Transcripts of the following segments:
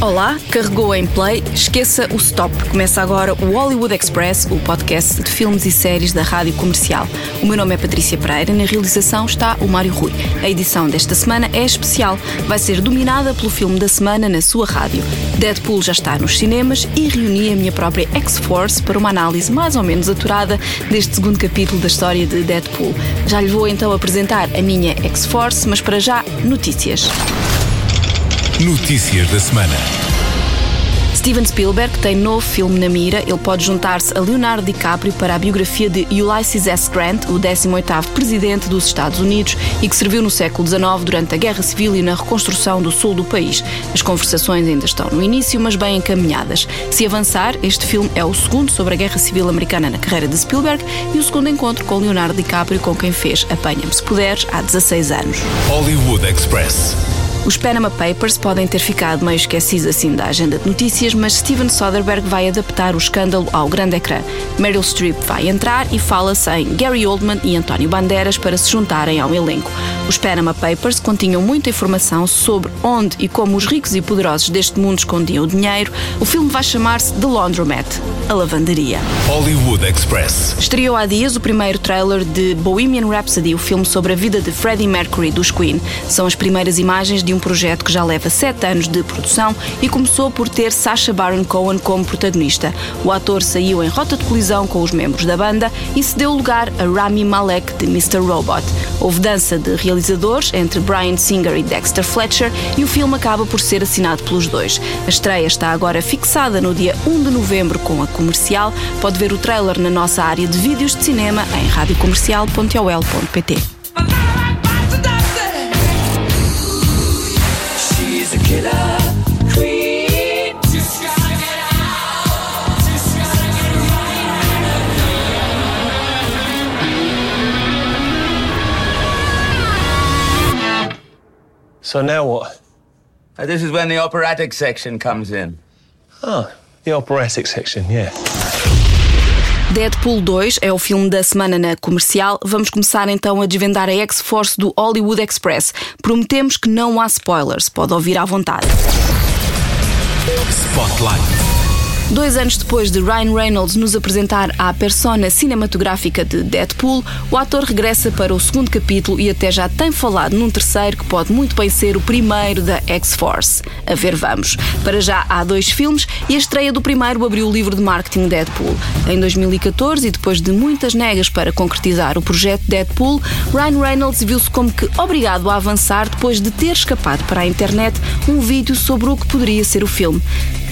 Olá, carregou em play, esqueça o stop. Começa agora o Hollywood Express, o podcast de filmes e séries da rádio comercial. O meu nome é Patrícia Pereira, na realização está o Mário Rui. A edição desta semana é especial, vai ser dominada pelo filme da semana na sua rádio. Deadpool já está nos cinemas e reuni a minha própria X-Force para uma análise mais ou menos aturada deste segundo capítulo da história de Deadpool. Já lhe vou então apresentar a minha X-Force, mas para já, notícias. Notícias da semana. Steven Spielberg tem novo filme na mira. Ele pode juntar-se a Leonardo DiCaprio para a biografia de Ulysses S. Grant, o 18º presidente dos Estados Unidos e que serviu no século XIX durante a Guerra Civil e na reconstrução do sul do país. As conversações ainda estão no início, mas bem encaminhadas. Se avançar, este filme é o segundo sobre a Guerra Civil americana na carreira de Spielberg e o segundo encontro com Leonardo DiCaprio, com quem fez Apanha-me se puderes há 16 anos. Hollywood Express. Os Panama Papers podem ter ficado meio esquecidos assim da agenda de notícias, mas Steven Soderbergh vai adaptar o escândalo ao grande ecrã. Meryl Streep vai entrar e fala-se em Gary Oldman e António Bandeiras para se juntarem ao elenco. Os Panama Papers continham muita informação sobre onde e como os ricos e poderosos deste mundo escondiam o dinheiro. O filme vai chamar-se The Laundromat, a lavanderia. Hollywood Express. Estreou há dias o primeiro trailer de Bohemian Rhapsody, o filme sobre a vida de Freddie Mercury dos Queen. São as primeiras imagens de um projeto que já leva sete anos de produção e começou por ter Sacha Baron Cohen como protagonista. O ator saiu em rota de colisão com os membros da banda e cedeu lugar a Rami Malek de Mr. Robot. Houve dança de realizadores entre Brian Singer e Dexter Fletcher e o filme acaba por ser assinado pelos dois. A estreia está agora fixada no dia 1 de novembro com a comercial. Pode ver o trailer na nossa área de vídeos de cinema em radiocomercial.ol.pt. So now what? Uh, This is when the operatic section comes in. Oh, the operatic section, yeah. Deadpool 2 é o filme da semana na comercial. Vamos começar então a desvendar a X-Force do Hollywood Express. Prometemos que não há spoilers, pode ouvir à vontade. Spotlight. Dois anos depois de Ryan Reynolds nos apresentar a persona cinematográfica de Deadpool, o ator regressa para o segundo capítulo e até já tem falado num terceiro que pode muito bem ser o primeiro da X-Force. A ver, vamos. Para já há dois filmes e a estreia do primeiro abriu o livro de marketing Deadpool. Em 2014, e depois de muitas negas para concretizar o projeto Deadpool, Ryan Reynolds viu-se como que obrigado a avançar depois de ter escapado para a internet um vídeo sobre o que poderia ser o filme.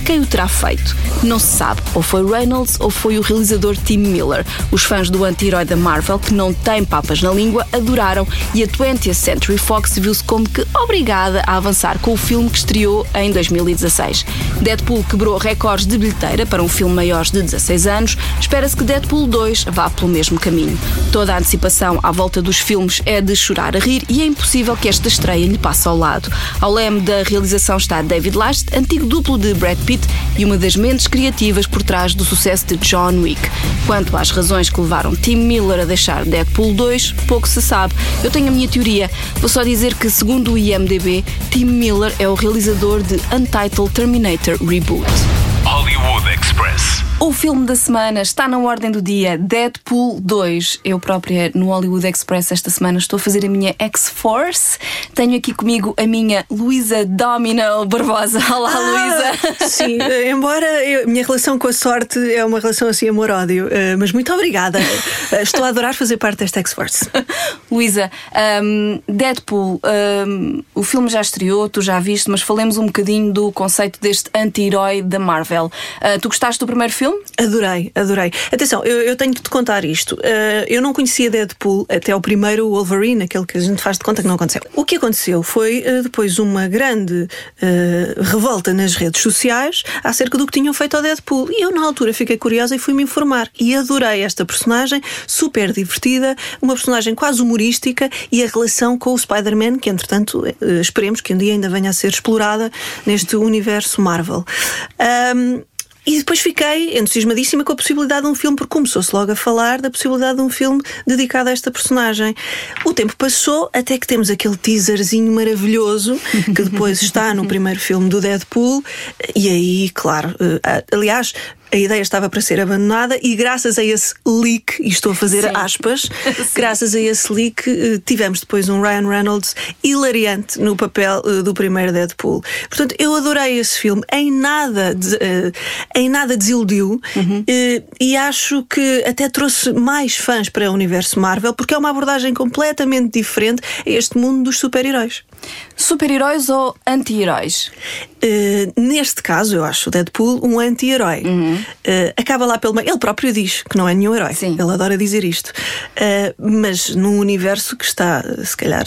Quem o terá feito? Não se sabe. Ou foi Reynolds ou foi o realizador Tim Miller. Os fãs do anti-herói da Marvel, que não têm papas na língua, adoraram e a 20th Century Fox viu-se como que obrigada a avançar com o filme que estreou em 2016. Deadpool quebrou recordes de bilheteira para um filme maior de 16 anos. Espera-se que Deadpool 2 vá pelo mesmo caminho. Toda a antecipação à volta dos filmes é de chorar a rir e é impossível que esta estreia lhe passe ao lado. Ao leme da realização está David Last, antigo duplo de Brad Pitt e uma das mentes criativas por trás do sucesso de John Wick. Quanto às razões que levaram Tim Miller a deixar Deadpool 2, pouco se sabe. Eu tenho a minha teoria. Vou só dizer que, segundo o IMDb, Tim Miller é o realizador de Untitled Terminator Reboot. Hollywood Express. O filme da semana está na ordem do dia Deadpool 2. Eu própria no Hollywood Express esta semana estou a fazer a minha X-Force. Tenho aqui comigo a minha Luísa Domino Barbosa. Olá, Luísa. Sim, eh, embora eu- a minha relação com a sorte é uma relação assim amor-ódio, eh, mas muito obrigada. Eh, Estou a adorar fazer parte desta X-Force. Luísa, hum, Deadpool, hum, o filme já estreou, tu já viste, mas falemos um bocadinho do conceito deste anti-herói da Marvel. Ah, tu gostaste do primeiro filme? Adorei, adorei. Atenção, eu, eu tenho que te contar isto. Eh, eu não conhecia Deadpool até o primeiro Wolverine, aquele que a gente faz de conta que não aconteceu. O que aconteceu foi eh, depois uma grande eh, revolta nas redes sociais acerca do que tinham feito ao Deadpool. E eu, na altura, fiquei curiosa e fui-me informar. E adorei esta personagem, super divertida, uma personagem quase humorística e a relação com o Spider-Man, que entretanto esperemos que um dia ainda venha a ser explorada neste universo Marvel. Ahm, e depois fiquei entusiasmadíssima com a possibilidade de um filme, porque começou-se logo a falar da possibilidade de um filme dedicado a esta personagem. O tempo passou até que temos aquele teaserzinho maravilhoso que depois está no primeiro filme do Deadpool, e aí, claro, eh, aliás. A ideia estava para ser abandonada e graças a esse leak, e estou a fazer Sim. aspas, graças a esse leak eh, tivemos depois um Ryan Reynolds hilariante no papel eh, do primeiro Deadpool. Portanto, eu adorei esse filme, em nada, eh, em nada desiludiu eh, e acho que até trouxe mais fãs para o universo Marvel porque é uma abordagem completamente diferente a este mundo dos super-heróis. Super-heróis ou anti-heróis? Uh, neste caso, eu acho o Deadpool um anti-herói. Uh, acaba lá pelo meio. Ele próprio diz que não é nenhum herói. Sim. Ele adora dizer isto. Uh, mas num universo que está, se calhar,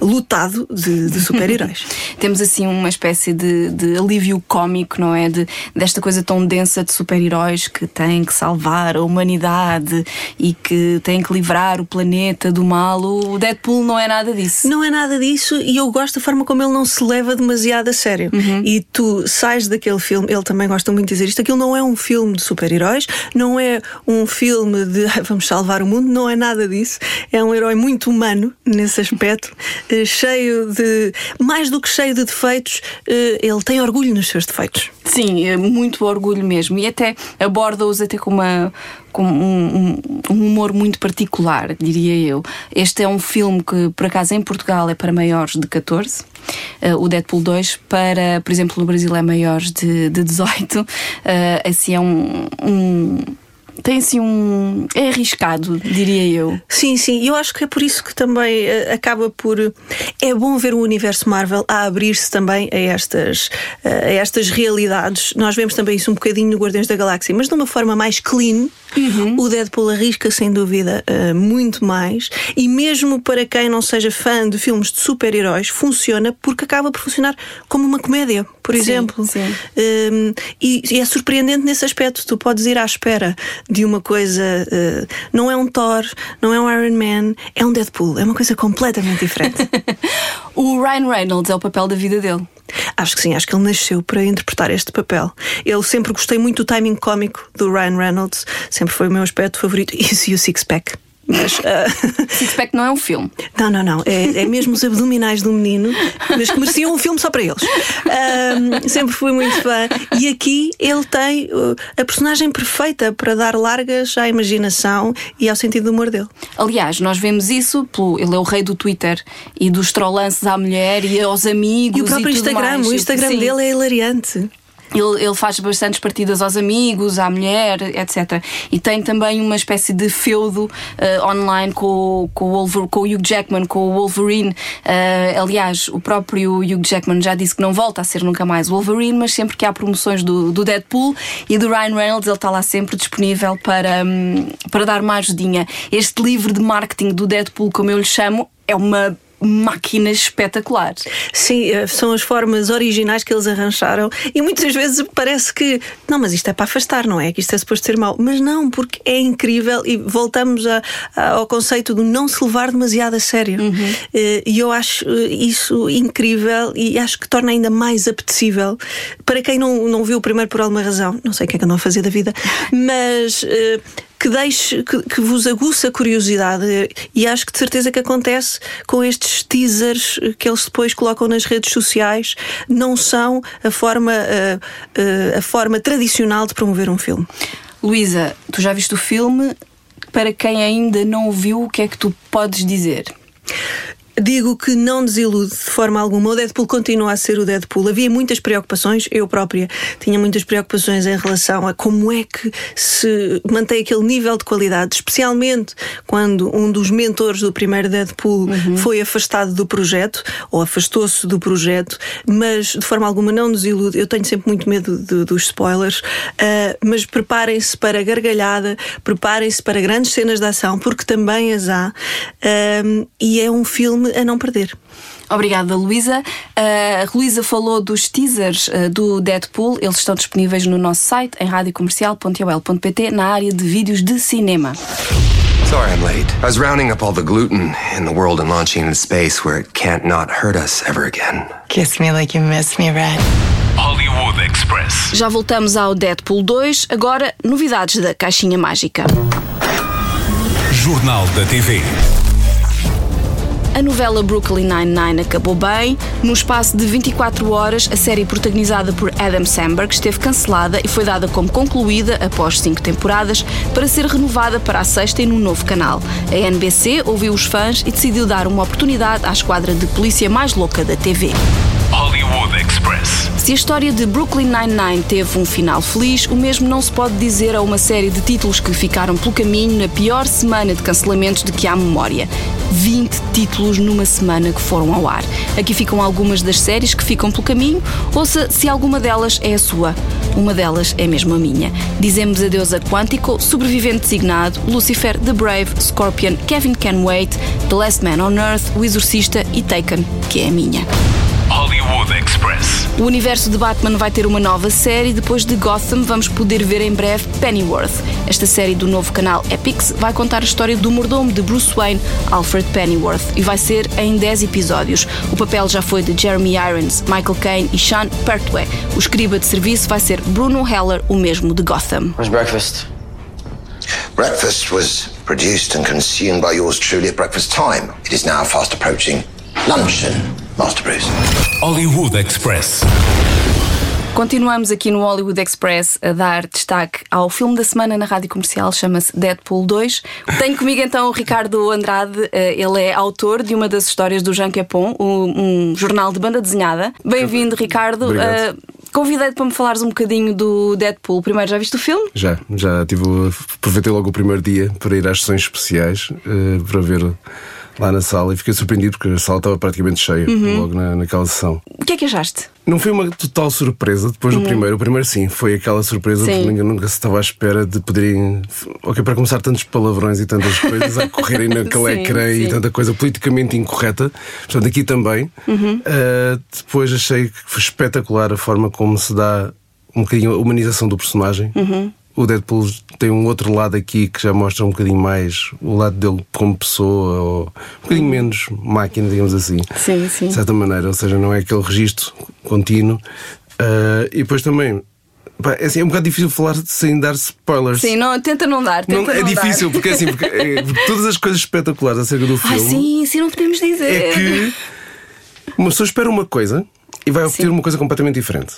lotado de, de super-heróis. Temos assim uma espécie de, de alívio cómico, não é? De, desta coisa tão densa de super-heróis que têm que salvar a humanidade e que têm que livrar o planeta do mal. O Deadpool não é nada disso. Não é nada disso e eu gosto da forma como ele não se leva demasiado a sério. E tu sais daquele filme, ele também gosta muito de dizer isto: aquilo não é um filme de super-heróis, não é um filme de "Ah, vamos salvar o mundo, não é nada disso. É um herói muito humano nesse aspecto, eh, cheio de. mais do que cheio de defeitos, eh, ele tem orgulho nos seus defeitos. Sim, é muito orgulho mesmo. E até aborda-os até com uma. Com um, um- um humor muito particular, diria eu. Este é um filme que, por acaso, em Portugal é para maiores de 14, eh, o Deadpool 2, para, por exemplo, no Brasil é maiores de, de 18. Eh, assim, é um, um- Tem assim um. É arriscado, diria eu. Sim, sim, eu acho que é por isso que também eh, acaba por. É bom ver o universo Marvel a abrir-se também a estas, eh, a estas realidades. Nós vemos também isso um bocadinho no Guardiões da Galáxia, mas de uma forma mais clean. O Deadpool arrisca, sem dúvida, eh, muito mais. E mesmo para quem não seja fã de filmes de super-heróis, funciona porque acaba por funcionar como uma comédia, por Sim, exemplo. sim. Um, e, e é surpreendente nesse aspecto. Tu podes ir à espera de uma coisa. uh, não é um Thor, não é um Iron Man, é um Deadpool. É uma coisa completamente diferente. O Ryan Reynolds é o papel da vida dele. acho que sim, acho que ele nasceu para interpretar este papel. Eu sempre gostei muito do timing cómico do Ryan Reynolds, sempre foi o meu aspecto favorito. Isso e o Six Pack. Mas. uh, Six-Pack não é um filme. Não, não, não. É, é mesmo os abdominais do menino, mas que mereciam um filme só para eles. Ahm, sempre fui muito fã. E aqui ele tem uh, a personagem perfeita para dar largas à imaginação e ao sentido do humor dele. Aliás, nós vemos isso, pelo, ele é o rei do Twitter e dos trollances à mulher e aos amigos. E o próprio tudo Instagram, mais. o Instagram Sim. dele é hilariante. Ele, ele faz bastantes partidas aos amigos, à mulher, etc. E tem também uma espécie de feudo eh, online com, o- com, o com o Hugh Jackman, com o Wolverine. Eh, aliás, o próprio Hugh Jackman já disse que não volta a ser nunca mais o Wolverine, mas sempre que há promoções do, do Deadpool e do Ryan Reynolds, ele está lá sempre disponível para, hum, para dar uma ajudinha. Este livro de marketing do Deadpool, como eu lhe chamo, é uma máquina espetacular. Sim, eh, são as formas originais que eles arranjaram e muitas vezes parece que não, mas isto é para afastar, não é? Que isto é suposto ser mau. Mas não, porque é incrível e voltamos a- a- ao conceito do não se levar demasiado a sério. Eh, E eu acho eh, isso incrível e acho que torna ainda mais apetecível para quem não, não viu o primeiro por alguma razão. Não sei o que é que andam a fazer da vida, mas. Que deixe, que, que vos aguça a curiosidade e acho que de certeza que acontece com estes teasers que eles depois colocam nas redes sociais não são a forma eh, eh, a forma tradicional de promover um filme Luísa, tu já viste o filme? Para quem ainda não o viu, o que é que tu podes dizer? Digo que não desilude de forma alguma. O Deadpool continua a ser o Deadpool. Havia muitas preocupações, eu própria tinha muitas preocupações em relação a como é que se mantém aquele nível de qualidade, especialmente quando um dos mentores do primeiro Deadpool foi afastado do projeto, ou afastou-se do projeto, mas de forma alguma não desilude. Eu tenho sempre muito medo de- dos spoilers, ah, mas preparem-se para gargalhada, preparem-se para grandes cenas de ação, porque também as há, ah, e é um filme a não perder. Obrigada, Luísa. A Luísa falou dos teasers uh, do Deadpool. Eles estão disponíveis no nosso site, em radiocomercial.ol.pt, na área de vídeos de cinema. Sorry I'm late. I was rounding up all the gluten in the world and launching into space where it can't not hurt us ever again. Kiss me like you miss me, Red. Hollywood Express. Já voltamos ao Deadpool 2, agora novidades da Caixinha Mágica. Jornal da TV. A novela Brooklyn Nine-Nine acabou bem. No espaço de 24 horas, a série protagonizada por Adam Sandberg esteve cancelada e foi dada como concluída após cinco temporadas para ser renovada para a sexta e num novo canal. A NBC ouviu os fãs e decidiu dar uma oportunidade à esquadra de polícia mais louca da TV. Hollywood Express. Se a história de Brooklyn Nine-Nine teve um final feliz, o mesmo não se pode dizer a uma série de títulos que ficaram pelo caminho na pior semana de cancelamentos de que há memória. 20 títulos numa semana que foram ao ar. Aqui ficam algumas das séries que ficam pelo caminho, ouça se alguma delas é a sua. Uma delas é mesmo a minha. Dizemos adeus a Quantico, Sobrevivente Designado, Lucifer, The Brave, Scorpion, Kevin Can Wait, The Last Man on Earth, O Exorcista e Taken, que é a minha. Hollywood Express. O universo de Batman vai ter uma nova série. Depois de Gotham, vamos poder ver em breve Pennyworth. Esta série do novo canal Epix vai contar a história do mordomo de Bruce Wayne, Alfred Pennyworth, e vai ser em 10 episódios. O papel já foi de Jeremy Irons, Michael Caine e Sean Pertwee. O escriba de serviço vai ser Bruno Heller, o mesmo de Gotham. Where's breakfast? Breakfast was produced and consumed by yours truly at breakfast time. It is now fast approaching luncheon, Bruce. Hollywood Express. Continuamos aqui no Hollywood Express a dar destaque ao filme da semana na rádio comercial, chama-se Deadpool 2. Tenho comigo então o Ricardo Andrade, eh, ele é autor de uma das histórias do Jean Capon, um, um jornal de banda desenhada. Bem-vindo, Ricardo. Obrigado. Eh, Convidei-te para me falares um bocadinho do Deadpool. Primeiro, já viste o filme? Já, já tive, aproveitei logo o primeiro dia para ir às sessões especiais eh, para ver lá na sala e fiquei surpreendido porque a sala estava praticamente cheia Uhum. logo na, naquela sessão. O que é que achaste? Não foi uma total surpresa depois do Uhum. primeiro. O primeiro sim, foi aquela surpresa Sim. porque ninguém nunca se estava à espera de poderem. Ok, para começar, tantos palavrões e tantas coisas a correrem naquele Sim, ecrã e tanta coisa politicamente incorreta. Portanto, aqui também. Uhum. Uh, depois achei que foi espetacular a forma como se dá um bocadinho a humanização do personagem. Uhum. O Deadpool tem um outro lado aqui que já mostra um bocadinho mais o lado dele como pessoa, ou um bocadinho menos máquina, digamos assim. Sim, sim. De certa maneira, ou seja, não é aquele registro contínuo. Ah, e depois também. pá, é, assim, é um bocado difícil falar sem dar spoilers. Sim, não, tenta não dar. Não, Tenta é não difícil, dar. porque é assim, porque, é, porque todas as coisas espetaculares acerca do Ah, filme sim, sim, não podemos dizer. é que uma pessoa espera uma coisa e vai obter Sim. uma coisa completamente diferente.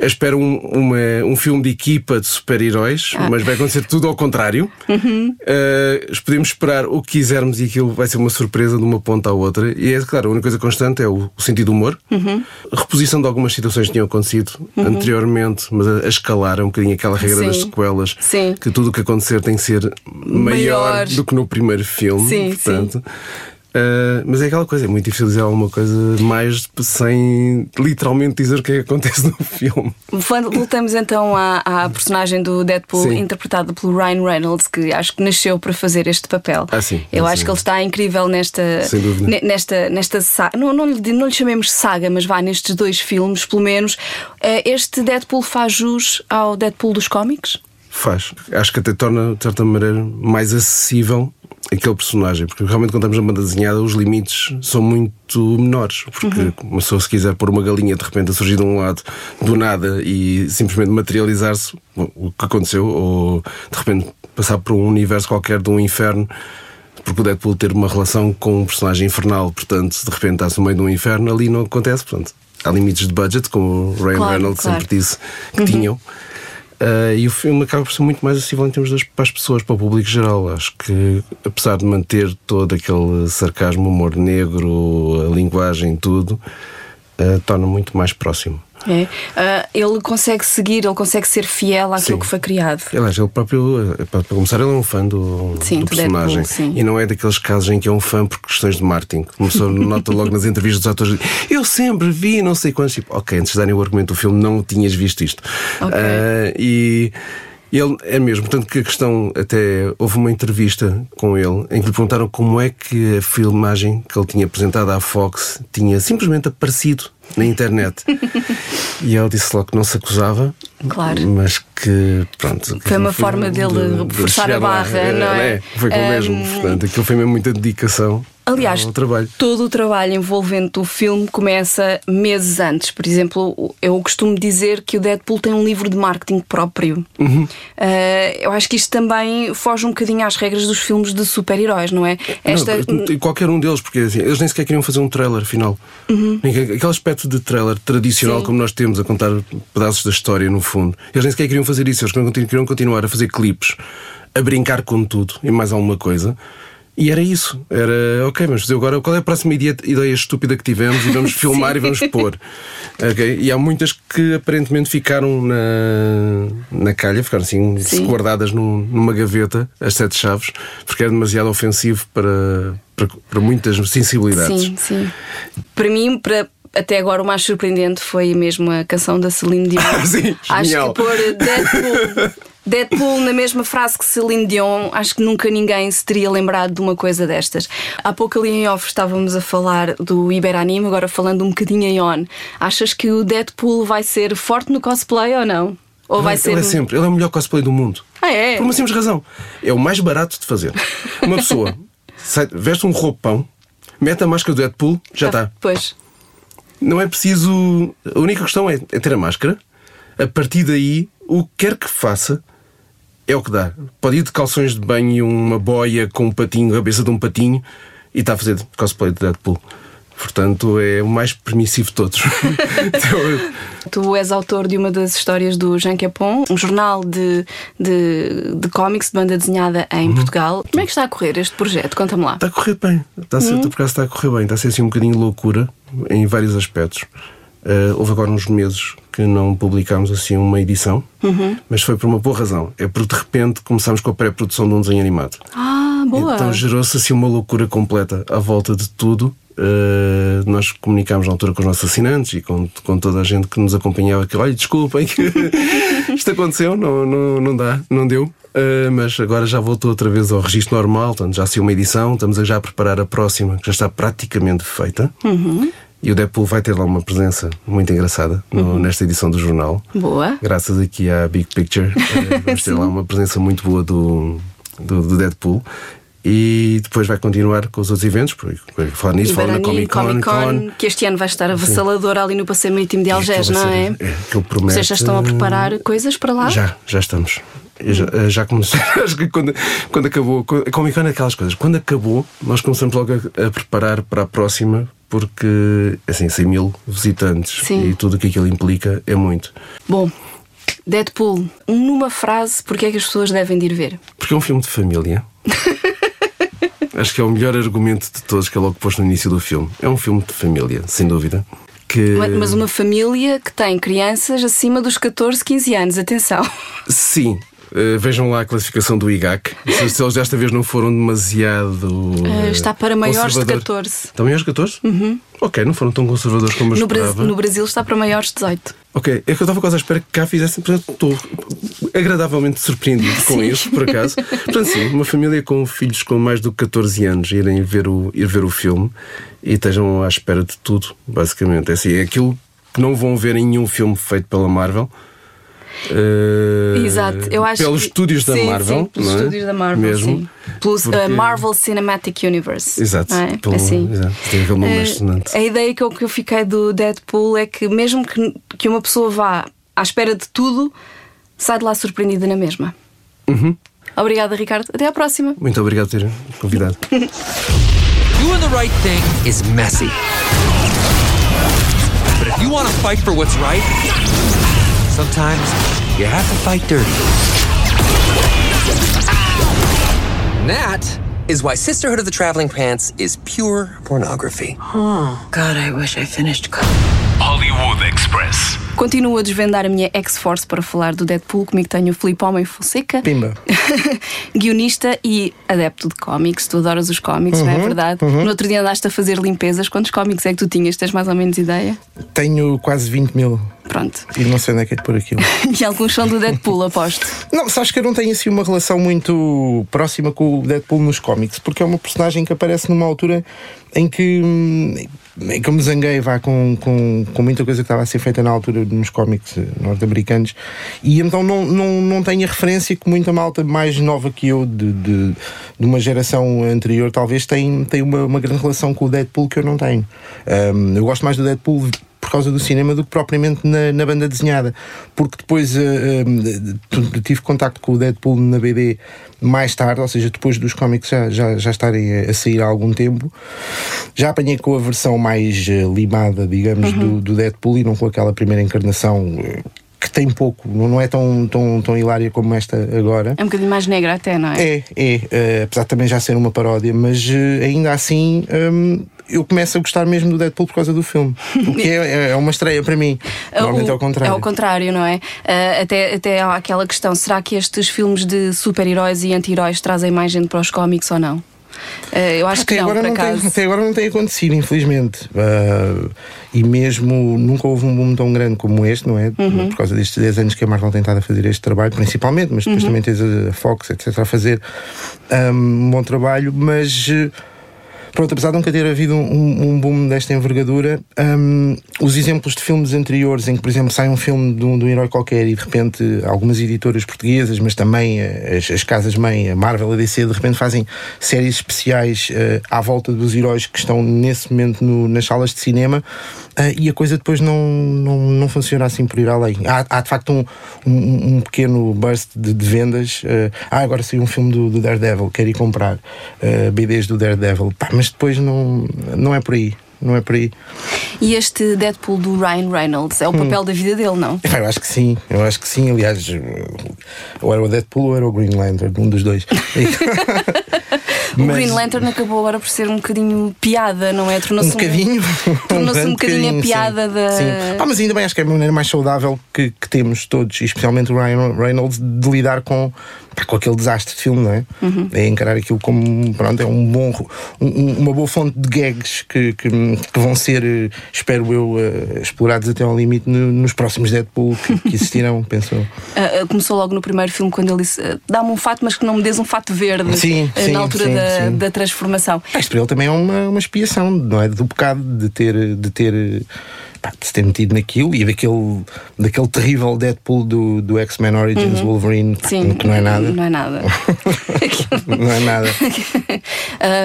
Espera um, uma- um filme de equipa de super-heróis, Ah. mas vai acontecer tudo ao contrário. Uhum. Uh, podemos esperar o que quisermos e aquilo vai ser uma surpresa de uma ponta à outra. E é claro, a única coisa constante é o, o sentido do humor. Uhum. A reposição de algumas situações que tinham acontecido Uhum. anteriormente, mas a, a escalar um bocadinho aquela regra das Sim. sequelas Sim. que tudo o que acontecer tem que ser maior, Maior. do que no primeiro filme. Sim, portanto. Uh, mas é aquela coisa, é muito difícil dizer alguma coisa mais sem literalmente dizer o que é que acontece no filme. Voltamos então à, à personagem do Deadpool, Sim. interpretado pelo Ryan Reynolds, que acho que nasceu para fazer este papel. Ah, sim. Eu Ah, acho que ele está incrível nesta, Sem dúvida. ne- nesta, nesta saga. Não, não, lhe- não lhe chamemos saga, mas vá nestes dois filmes, pelo menos. Eh, Este Deadpool faz jus ao Deadpool dos cómics? Faz. Acho que até torna, de certa maneira, mais acessível aquele personagem, porque realmente quando estamos na banda desenhada os limites são muito menores, porque Uhum. uma pessoa se quiser pôr uma galinha de repente a surgir de um lado do nada e simplesmente materializar-se, o que aconteceu, ou de repente passar por um universo qualquer de um inferno, porque o Deadpool ter uma relação com um personagem infernal, portanto, de repente está-se no meio de um inferno, ali não acontece, portanto, há limites de budget, como o Ryan Claro, Reynolds claro. sempre disse que Uhum. tinham. Uh, e o filme acaba por ser muito mais acessível em termos das, para as pessoas, para o público geral. Acho que, apesar de manter todo aquele sarcasmo, humor negro, a linguagem, tudo, uh, torna muito mais próximo. É. Ah, ele consegue seguir, ele consegue ser fiel àquilo Sim. que foi criado. Aliás, ele próprio, eh, para começar, ele é um fã do, Sim, do Deadpool, personagem. sim. E não é daqueles casos em que é um fã por questões de marketing. Começou, nota logo nas entrevistas dos atores: Eu sempre vi, não sei quantos. Tipo, ok, antes de darem o argumento do filme, não tinhas visto isto. Ok. Ah, e. Ele é mesmo, tanto que a questão, até houve uma entrevista com ele em que lhe perguntaram como é que a filmagem que ele tinha apresentado à Fox tinha simplesmente aparecido na internet. e ele disse logo que não se acusava, Claro. mas que pronto. Foi uma forma dele forçar a chegar lá. barra, não é? Foi com o Um, mesmo, portanto, aquilo foi mesmo muita dedicação. Aliás, É todo o trabalho envolvente o filme começa meses antes. Por exemplo, eu costumo dizer que o Deadpool tem um livro de marketing próprio. Uhum. Eh, eu acho que isto também foge um bocadinho às regras dos filmes de super-heróis, não é? Esta. Não, qualquer um deles, porque assim, eles nem sequer queriam fazer um trailer final. Ninguém- Aquele aspecto de trailer tradicional. Sim. como nós temos, a contar pedaços da história no fundo. Eles nem sequer queriam fazer isso, eles queriam queriam continuar a fazer clipes, a brincar com tudo e mais alguma coisa. E era isso. Era, ok, vamos fazer agora qual é a próxima ideia, ideia estúpida que tivemos e vamos filmar e vamos pôr. Ok? E há muitas que aparentemente ficaram na, na calha, ficaram assim Sim. guardadas num- numa gaveta, as sete chaves, porque era demasiado ofensivo para, para, para muitas sensibilidades. Sim, sim. Para mim, para. Até agora o mais surpreendente foi mesmo a canção da Celine Dion. Sim, acho genial. que pôr Deadpool, Deadpool na mesma frase que Celine Dion, acho que nunca ninguém se teria lembrado de uma coisa destas. Há pouco ali em off estávamos a falar do Iberanime, agora falando um bocadinho em on. Achas que o Deadpool vai ser forte no cosplay ou não? Ou vai ele, ser. ele é sempre, ele é o melhor cosplay do mundo. Ah, é? Por uma simples razão. É o mais barato de fazer. Uma pessoa sai- veste um roupão, mete a máscara do Deadpool, já está. Pois. Não é preciso. A única questão é, é ter a máscara. A partir daí, o que quer que faça, é o que dá. Pode ir de calções de banho e uma boia com um patinho, a cabeça de um patinho, e está a fazer cosplay de Deadpool. Portanto, é o mais permissivo de todos. Tu és autor de uma das histórias do Jean Capon, um jornal de, de, de cómics de banda desenhada Uhum. em Portugal. Como é que está a correr este projeto? Conta-me lá. Está a correr bem. Está a ser, por acaso está a correr bem. Está a ser assim um bocadinho loucura em vários aspectos. Eh, houve agora uns meses que não publicámos assim uma edição, mas foi por uma boa razão. É porque de repente começámos com a pré-produção de um desenho animado. Ah, boa. Então gerou-se assim uma loucura completa à volta de tudo. Uh, nós comunicámos na altura com os nossos assinantes e com, com toda a gente que nos acompanhava que, olha, desculpem que isto aconteceu, não, não, não dá, não deu. Uh, mas agora já voltou outra vez ao registro normal, portanto, já saiu uma edição, estamos a já preparar a próxima, que já está praticamente feita. E o Deadpool vai ter lá uma presença muito engraçada no- nesta edição do jornal. Boa. Graças aqui à Big Picture, eh, vamos ter lá uma presença muito boa do, do, do Deadpool. E depois vai continuar com os outros eventos, porque falar nisso, falar na Comic Con, Comic Con, que este ano vai estar avassalador ali no Passeio Marítimo de Algés, não é? é, aquilo promete- Vocês já estão a preparar coisas para lá? Já, já estamos. Eu Já, eh, já começou. Acho que quando, quando acabou. A Comic Con é aquelas coisas. Quando acabou, nós começamos logo a, a preparar para a próxima, porque, assim, 100 mil visitantes Sim. e tudo o que aquilo implica é muito. Bom, Deadpool, numa frase, porque é que as pessoas devem de ir ver? Porque é um filme de família. Acho que é o melhor argumento de todos que é logo posto no início do filme. É um filme de família, sem dúvida. Que... Ma- Mas uma família que tem crianças acima dos 14, 15 anos, atenção. Sim. eh, vejam lá a classificação do IGAC. Se, se eles desta vez não foram demasiado. Eh, está para maiores de conservadores. 14. Estão maiores de 14? Uhum. Ok, não foram tão conservadores como eu No, esperava. no Brasil está para maiores de 18. Ok, é que eu estava quase à espera que cá fizessem. Portanto, estou agradavelmente surpreendido com Sim. isso, por acaso. Portanto, sim, uma família com filhos com mais do que 14 anos irem ver o, ir ver o filme e estejam à espera de tudo, basicamente. É assim, é aquilo que não vão ver em nenhum filme feito pela Marvel. Eh, Exato, eu acho Pelos que- estúdios da sim, Marvel. Sim, pelos é? estúdios da Marvel, Mesmo. sim. Pelos uh, Porque- Marvel Cinematic Universe. Exato, é? pelo- assim. exato. Tem aquele nome Eh, impressionante. a ideia que eu, que eu fiquei do Deadpool é que, mesmo que, que uma pessoa vá à espera de tudo, sai de lá surpreendida na mesma. Uhum. Obrigada, Ricardo. Até à próxima. Muito obrigado por ter convidado. Doing the right thing is messy. But if you want to fight for what's right, sometimes you have to fight dirty. And that is why Sisterhood of the Traveling Pants is pure pornography. Oh, God, I wish I finished college. Hollywood Express. Continuo a desvendar a minha X-Force para falar do Deadpool. Comigo tenho o Filipe Homem Fonseca. Pimba. guionista e adepto de cómics. Tu adoras os cómics, não é Uhum, verdade? uhum. No outro dia andaste a fazer limpezas. Quantos cómics é que tu tinhas? Tens mais ou menos ideia? Tenho quase 20 mil. Pronto. E não sei onde é que é de pôr aquilo. E alguns são do Deadpool, aposto. Não, sabes que eu não tenho assim uma relação muito próxima com o Deadpool nos cómics, porque é uma personagem que aparece numa altura em que, hum, em que eu me zanguei vá, com, com, com muita coisa que estava a ser feita na altura nos cómics norte-americanos e então não, não, não tenho a referência que muita malta mais nova que eu de, de, de uma geração anterior talvez tem, tem uma, uma grande relação com o Deadpool que eu não tenho. Hum, eu gosto mais do Deadpool por causa do cinema do que propriamente na, na banda desenhada. Porque depois uh, uh, tive contacto com o Deadpool na BD mais tarde, ou seja, depois dos cómics já, já, já estarem a, a sair há algum tempo. Já apanhei com a versão mais uh, limada, digamos, Uhum. do, do Deadpool e não com aquela primeira encarnação. uh, Que tem pouco, não é tão, tão, tão hilária como esta agora. É um bocadinho mais negra até, não é? É, é, eh, apesar de também já ser uma paródia, mas eh, ainda assim hum, eu começo a gostar mesmo do Deadpool por causa do filme. O que é, é uma estreia para mim. Normalmente é o contrário. É ao contrário, não é? Ah, até, até há aquela questão: será que estes filmes de super-heróis e anti-heróis trazem mais gente para os cómics ou não? Ah, eu acho até que não, agora não acaso. tem, até agora não tem acontecido, infelizmente. Ah, e mesmo nunca houve um boom tão grande como este, não é? Uhum. Por causa destes 10 anos que a Marvel tem estado a fazer este trabalho, principalmente, mas depois Uhum. também tens a Fox, etc., a fazer ah, um bom trabalho, mas. eh, Pronto, apesar de nunca ter havido um, um boom desta envergadura, hum, os exemplos de filmes anteriores em que, por exemplo, sai um filme de um, de um herói qualquer e de repente algumas editoras portuguesas, mas também eh, as, as casas-mãe, a Marvel, a DC, de repente fazem séries especiais eh, à volta dos heróis que estão nesse momento no- nas salas de cinema eh, e a coisa depois não, não, não funciona assim por ir além. Há, há, de facto um, um, um pequeno burst de, de vendas. eh, ah, agora saiu um filme do, do Daredevil, quero ir comprar BDs do Daredevil. Pá, mas depois não, não é por aí. Não é por aí. E este Deadpool do Ryan Reynolds é o Hum. papel da vida dele, não? Eu acho que sim, eu acho que sim. Aliás, ou era o Deadpool ou era o Green Lantern, um dos dois. O Mas- Green Lantern acabou agora por ser um bocadinho piada, não é? Tornou-se um bocadinho. tornou-se grande um bocadinho a piada sim. da- Sim. Ah, mas ainda bem, acho que é a maneira mais saudável que, que temos todos, e especialmente o Ryan Reynolds, de lidar com, pá, com aquele desastre de filme, não é? Uhum. É encarar aquilo como pronto, é um bom, um- uma boa fonte de gags que, que, que vão ser, eh, espero eu, eh, explorados até ao limite no- nos próximos Deadpool que, que existirão, penso eu. Ah, ah, começou logo no primeiro filme quando ele disse: ah, Dá-me um fato, mas que não me des um fato verde Sim, ah, sim, na altura sim, da, da transformação. Isto para ele também é uma, uma expiação, não é? Do pecado de ter, de ter, pá, de se ter metido naquilo e daquele, daquele terrível Deadpool do, do X-Men Origins Uhum. Wolverine, pá, Sim, que não é nada. Não é nada. Não é nada.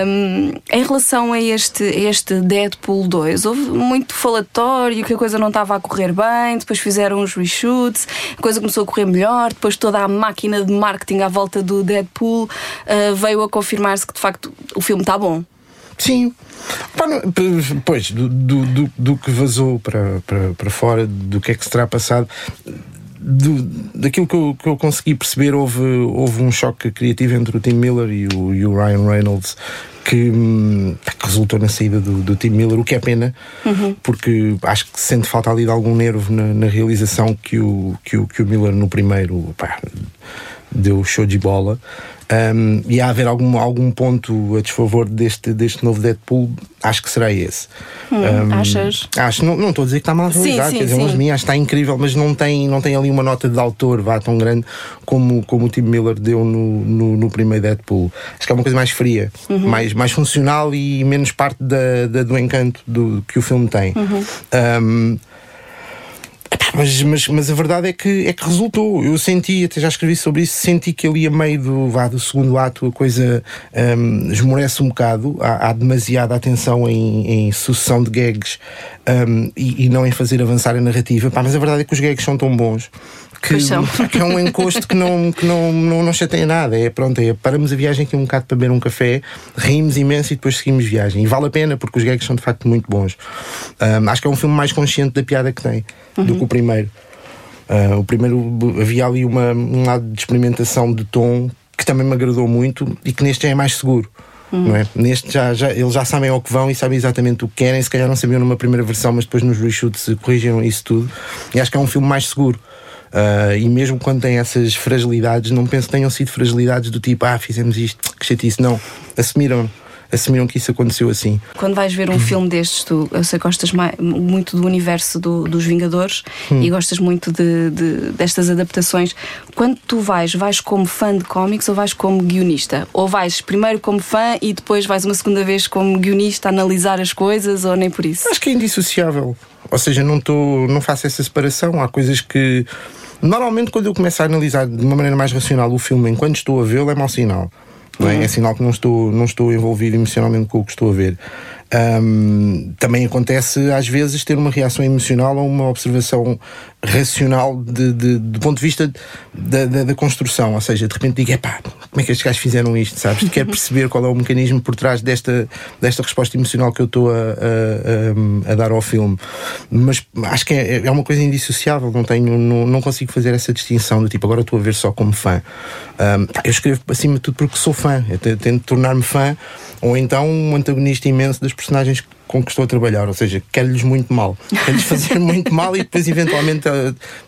Um, em relação a este, este Deadpool 2, houve muito falatório que a coisa não estava a correr bem, depois fizeram uns reshoots, a coisa começou a correr melhor, depois toda a máquina de marketing à volta do Deadpool uh, veio a confirmar-se que de facto o filme está bom. Sim. Pois, do, do, do, que vazou para, para, para fora, do que é que se terá passado, do, daquilo que eu, que eu consegui perceber, houve, houve um choque criativo entre o Tim Miller e o, e o Ryan Reynolds que, hum, que resultou na saída do, do Tim Miller, o que é pena, porque acho que sente falta ali de algum nervo na, na realização que o, que, o, que o Miller no primeiro pá, deu show de bola. Um, e há haver algum, algum ponto a desfavor deste, deste novo Deadpool, acho que será esse. Hum, Um, achas? Acho, não, não estou a dizer que está mal realizado, sim, quer dizer, sim. longe de mim, acho que está incrível, mas não tem, não tem ali uma nota de autor vá tão grande como, como o Tim Miller deu no, no, no primeiro Deadpool. Acho que é uma coisa mais fria, Uhum. mais, mais funcional e menos parte da, da- do encanto do, que o filme tem. Uhum. Um, Mas, mas, mas a verdade é que, é que resultou. Eu senti, até já escrevi sobre isso, senti que ali a meio do, vá, do segundo ato a coisa hum, esmorece um bocado. Há, há demasiada atenção em, em sucessão de gags hum, e, e não em fazer avançar a narrativa. Pá, mas a verdade é que os gags são tão bons. Que, que é um encosto que não, que não, não, não chateia nada. É pronto, é paramos a viagem aqui um bocado para beber um café, rimos imenso e depois seguimos viagem. E vale a pena porque os gags são de facto muito bons. Hum, acho que é um filme mais consciente da piada que tem do que o primeiro. Ah, o primeiro havia ali uma, um lado de experimentação de tom que também me agradou muito e que neste já é mais seguro. Não é? Neste já, já, eles já sabem ao que vão e sabem exatamente o que querem. Se calhar não sabiam numa primeira versão, mas depois nos reshoots corrigiram isso tudo. E acho que é um filme mais seguro. Ah, e mesmo quando tem essas fragilidades, não penso que tenham sido fragilidades do tipo, ah, fizemos isto, que chatice. Não, assumiram. assumiram que isso aconteceu assim. Quando vais ver um filme destes, tu, eu sei que gostas mai- muito do universo do- dos Vingadores Hum. e gostas muito de, de- destas adaptações. Quando tu vais, vais como fã de cómics ou vais como guionista? Ou vais primeiro como fã e depois vais uma segunda vez como guionista a analisar as coisas ou nem por isso? Acho que é indissociável. Ou seja, não, tô, não faço essa separação. Há coisas que. Normalmente, quando eu começo a analisar de uma maneira mais racional o filme enquanto estou a vê-lo, é mau sinal. Não é? é sinal que não estou, não estou envolvido emocionalmente com o que estou a ver. Ahm, também acontece, às vezes, ter uma reação emocional ou uma observação racional de, de- do ponto de vista da, da- da construção. Ou seja, de repente digo: epá, como é que estes gajos fizeram isto? Sabes? Quero perceber qual é o mecanismo por trás desta, desta resposta emocional que eu estou a, a- a- dar ao filme. Mas acho que é, é uma coisa indissociável. Não, tenho, não, não consigo fazer essa distinção do tipo, agora estou a ver só como fã. Pá, eu escrevo acima de tudo porque sou fã. Eu te- tento tornar-me fã ou então um antagonista imenso das personagens com que estou a trabalhar, ou seja, quero-lhes muito mal, quero-lhes fazer muito mal e depois eventualmente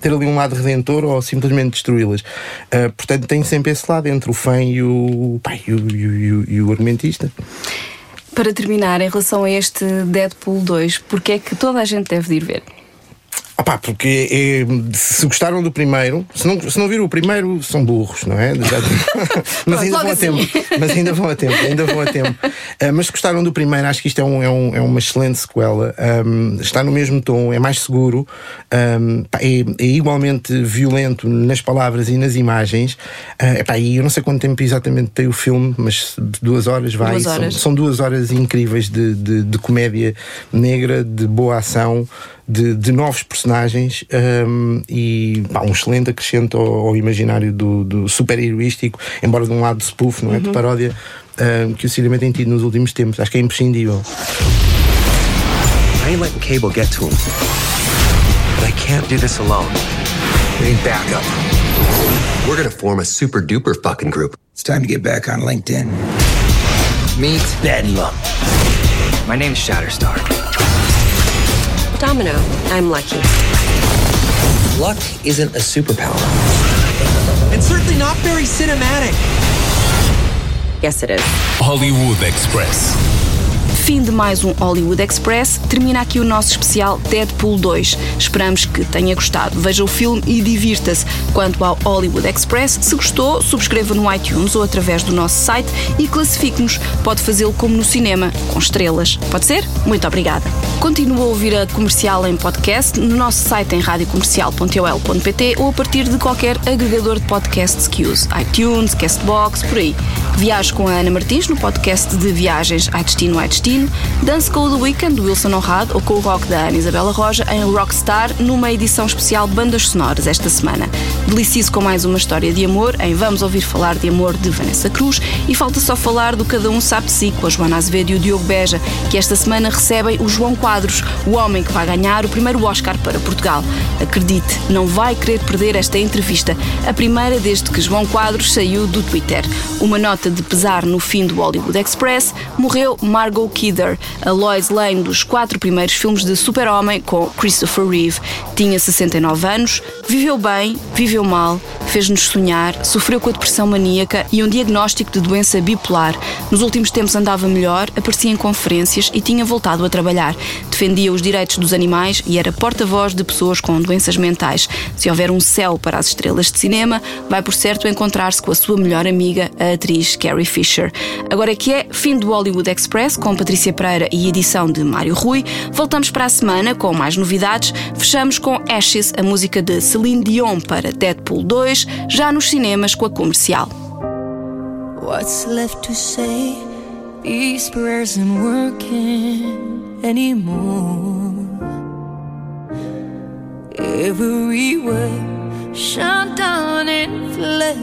ter ali um lado redentor ou simplesmente destruí-las. Ah, portanto, tenho sempre esse lado entre o fã e o, pá, e o, e o- e o- argumentista. Para terminar, em relação a este Deadpool 2, porque é que toda a gente deve de ir ver? Ah pá, porque é, se gostaram do primeiro, se não, se não viram o primeiro, são burros, não é? Mas ainda vão a assim. tempo. Mas ainda vão a tempo, ainda vão a tempo. Ah, mas se gostaram do primeiro, acho que isto é, um, é, um- é uma excelente sequela. Ahm, está no mesmo tom, é mais seguro, ahm, pá, é, é igualmente violento nas palavras e nas imagens. Epá, e eu não sei quanto tempo exatamente tem o filme, mas duas horas vai. Duas São- horas. são duas horas incríveis de, de, de comédia negra, de boa ação, de, de novos personagens hum, e pá, um excelente acrescento ao, ao imaginário do, do super-heroístico, embora de um lado de spoof, não é? De paródia, hum, que o cinema tem tido nos últimos tempos. Acho que é imprescindível. I ain't letting Cable get to him. But I can't do this alone. We need backup. We're gonna form a super duper fucking group. It's time to get back on LinkedIn. Meet Bedlam. My name's Shatterstar. Domino, I'm Lucky. Luck isn't a superpower. And certainly not very cinematic. Yes, it is. Hollywood Express. Fim de mais um Hollywood Express, termina aqui o nosso especial Deadpool 2. Esperamos que tenha gostado. Veja o filme e divirta-se. Quanto ao Hollywood Express, se gostou, subscreva no iTunes ou através do nosso site e classifique-nos. Pode fazê-lo como no cinema, com estrelas. Pode ser? Muito obrigada. Continua a ouvir a comercial em podcast no nosso site em radiocomercial.ol.pt ou a partir de qualquer agregador de podcasts que use. iTunes, Castbox, por aí. Viaje com a Ana Martins no podcast de viagens a destino a destino. Dance com o The Weekend do Wilson Honrado ou com o rock da Ana Isabela Roja em Rockstar numa edição especial Bandas Sonoras esta semana. Delicie-se com mais uma história de amor em Vamos Ouvir Falar de Amor de Vanessa Cruz e falta só falar do Cada Um Sabe Si com a Joana Azevedo e o Diogo Beja, que esta semana recebem o João Quadros, o homem que vai ganhar o primeiro Oscar para Portugal. Acredite, não vai querer perder esta entrevista, a primeira desde que João Quadros saiu do Twitter. Uma nota de pesar no fim do Hollywood Express, morreu Margot Kidder, a Lois Lane dos quatro primeiros filmes de Super-Homem com Christopher Reeve. Tinha 69 anos, viveu bem, viveu mal, fez-nos sonhar, sofreu com a depressão maníaca e um diagnóstico de doença bipolar. Nos últimos tempos andava melhor, aparecia em conferências e tinha voltado a trabalhar. Defendia os direitos dos animais e era porta-voz de pessoas com doenças mentais. Se houver um céu para as estrelas de cinema, vai por certo encontrar-se com a sua melhor amiga, a atriz Carrie Fisher. Agora é que é fim do Hollywood Express com Patrícia Pereira e edição de Mário Rui. Voltamos para a semana com mais novidades. Fechamos com Ashes, a música de Celine Dion para Deadpool 2, já nos cinemas com a comercial. What's left to say? These prayers ain't working anymore. Everywhere shut down in flames.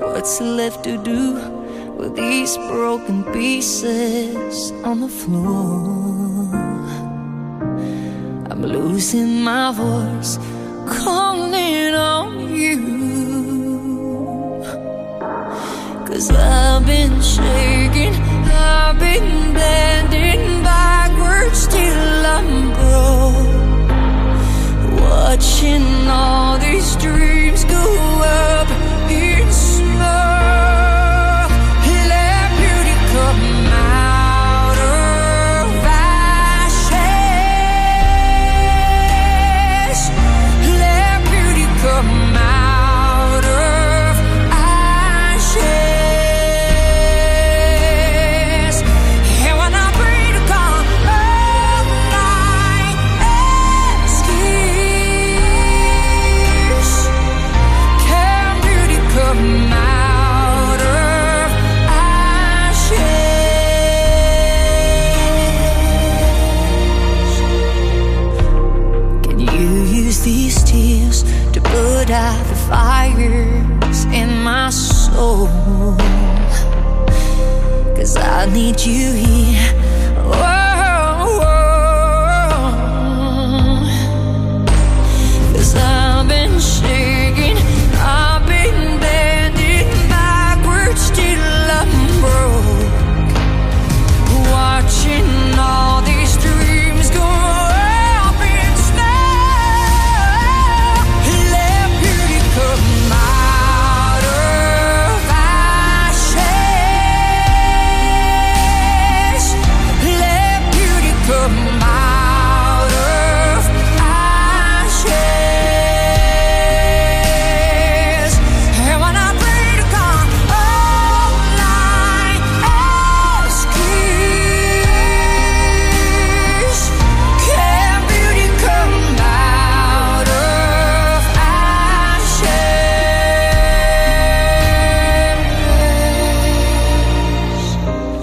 What's left to do with these broken pieces on the floor? I'm losing my voice, calling on you. Cause I've been shaking, Cause I need you here.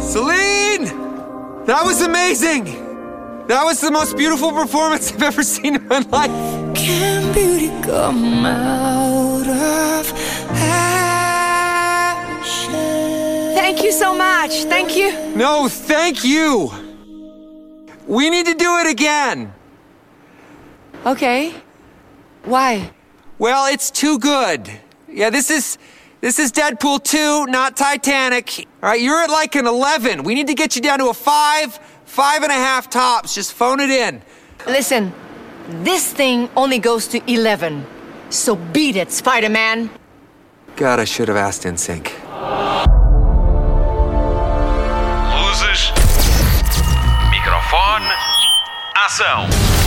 Celine! That was amazing! That was the most beautiful performance I've ever seen in my life. Can beauty come out of ashes? Thank you so much. Thank you. No, thank you! We need to do it again! Okay. Why? Well, it's too good. Yeah, this is this is Deadpool 2, not Titanic. All right, you're at like an 11. We need to get you down to a five, five and a half tops. Just phone it in. Listen, this thing only goes to 11. So beat it, Spider Man. God, I should have asked NSYNC. Luzes. Microfone. Ação.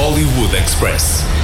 Hollywood Express.